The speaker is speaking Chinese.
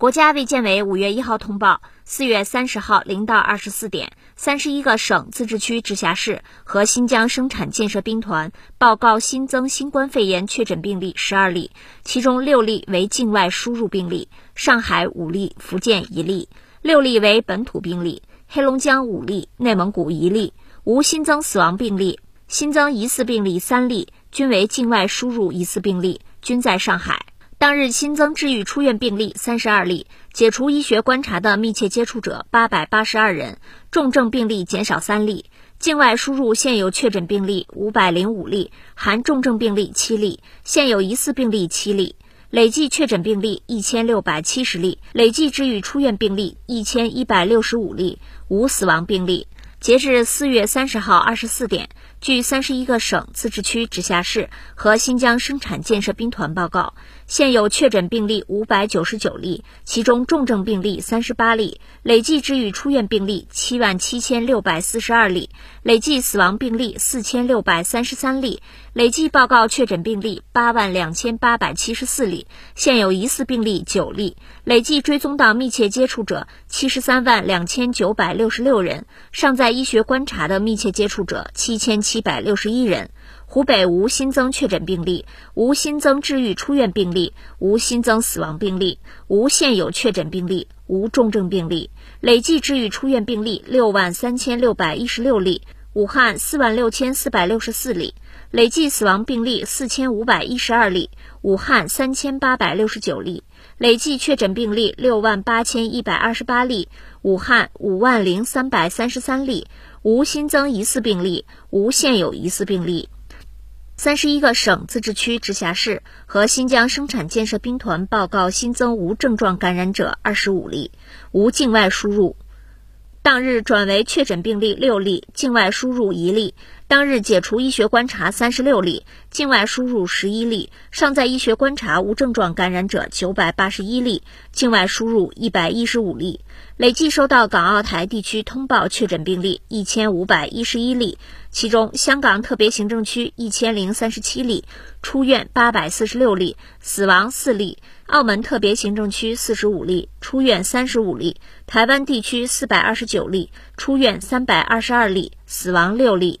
国家卫健委五月一号通报，四月三十号零到二十四点，三十一个省、自治区、直辖市和新疆生产建设兵团报告新增新冠肺炎确诊病例十二例，其中六例为境外输入病例，上海五例，福建一例；六例为本土病例，黑龙江五例，内蒙古一例，无新增死亡病例。新增疑似病例三例，均为境外输入疑似病例，均在上海。当日新增治愈出院病例三十二例，解除医学观察的密切接触者八百八十二人，重症病例减少三例。境外输入现有确诊病例五百零五例，含重症病例七例，现有疑似病例七例。累计确诊病例一千六百七十例，累计治愈出院病例一千一百六十五例，无死亡病例。截至四月三十号二十四点，据三十一个省、自治区、直辖市和新疆生产建设兵团报告，现有确诊病例五百九十九例，其中重症病例三十八例，累计治愈出院病例七万七千六百四十二例，累计死亡病例四千六百三十三例，累计报告确诊病例八万两千八百七十四例，现有疑似病例九例，累计追踪到密切接触者七十三万两千九百六十六人，尚在。医学观察的密切接触者七千七百六十一人，湖北无新增确诊病例，无新增治愈出院病例，无新增死亡病例，无现有确诊病例，无重症病例，累计治愈出院病例六万三千六百一十六例，武汉四万六千四百六十四例，累计死亡病例四千五百一十二例，武汉三千八百六十九例。累计确诊病例六万八千一百二十八例，武汉五万零三百三十三例，无新增疑似病例，无现有疑似病例。三十一个省、自治区、直辖市和新疆生产建设兵团报告新增无症状感染者二十五例，无境外输入。当日转为确诊病例六例，境外输入一例。当日解除医学观察三十六例，境外输入十一例，尚在医学观察无症状感染者九百八十一例，境外输入一百一十五例。累计收到港澳台地区通报确诊病例一千五百一十一例，其中香港特别行政区一千零三十七例，出院八百四十六例，死亡四例；澳门特别行政区四十五例，出院三十五例；台湾地区四百二十九例，出院三百二十二例，死亡六例。